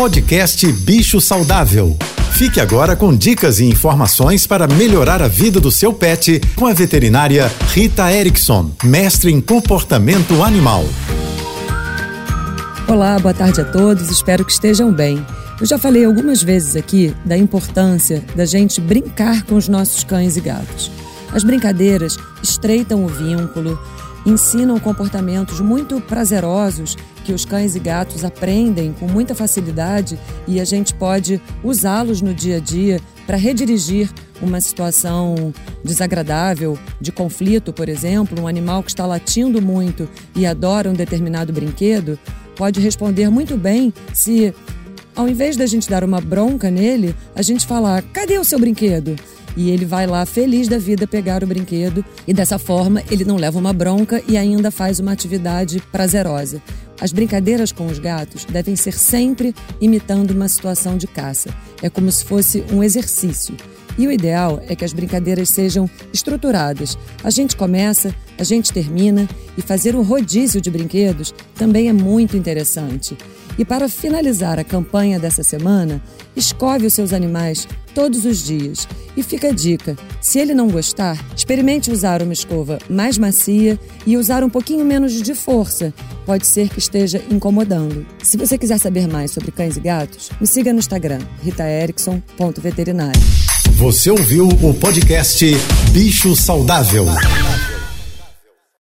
Podcast Bicho Saudável. Fique agora com dicas e informações para melhorar a vida do seu pet com a veterinária Rita Erickson, mestre em comportamento animal. Olá, boa tarde a todos, espero que estejam bem. Eu já falei algumas vezes aqui da importância da gente brincar com os nossos cães e gatos. As brincadeiras estreitam o vínculo, ensinam comportamentos muito prazerosos que os cães e gatos aprendem com muita facilidade e a gente pode usá-los no dia a dia para redirigir uma situação desagradável, de conflito, por exemplo, um animal que está latindo muito e adora um determinado brinquedo, pode responder muito bem se, ao invés da gente dar uma bronca nele, a gente falar: cadê o seu brinquedo? E ele vai lá feliz da vida pegar o brinquedo e dessa forma ele não leva uma bronca e ainda faz uma atividade prazerosa. As brincadeiras com os gatos devem ser sempre imitando uma situação de caça. É como se fosse um exercício. E o ideal é que as brincadeiras sejam estruturadas. A gente começa, a gente termina e fazer um rodízio de brinquedos também é muito interessante. E para finalizar a campanha dessa semana, escove os seus animais todos os dias. E fica a dica: se ele não gostar, experimente usar uma escova mais macia e usar um pouquinho menos de força. Pode ser que esteja incomodando. Se você quiser saber mais sobre cães e gatos, me siga no Instagram, ritaerickson.veterinário. Você ouviu o podcast Bicho Saudável.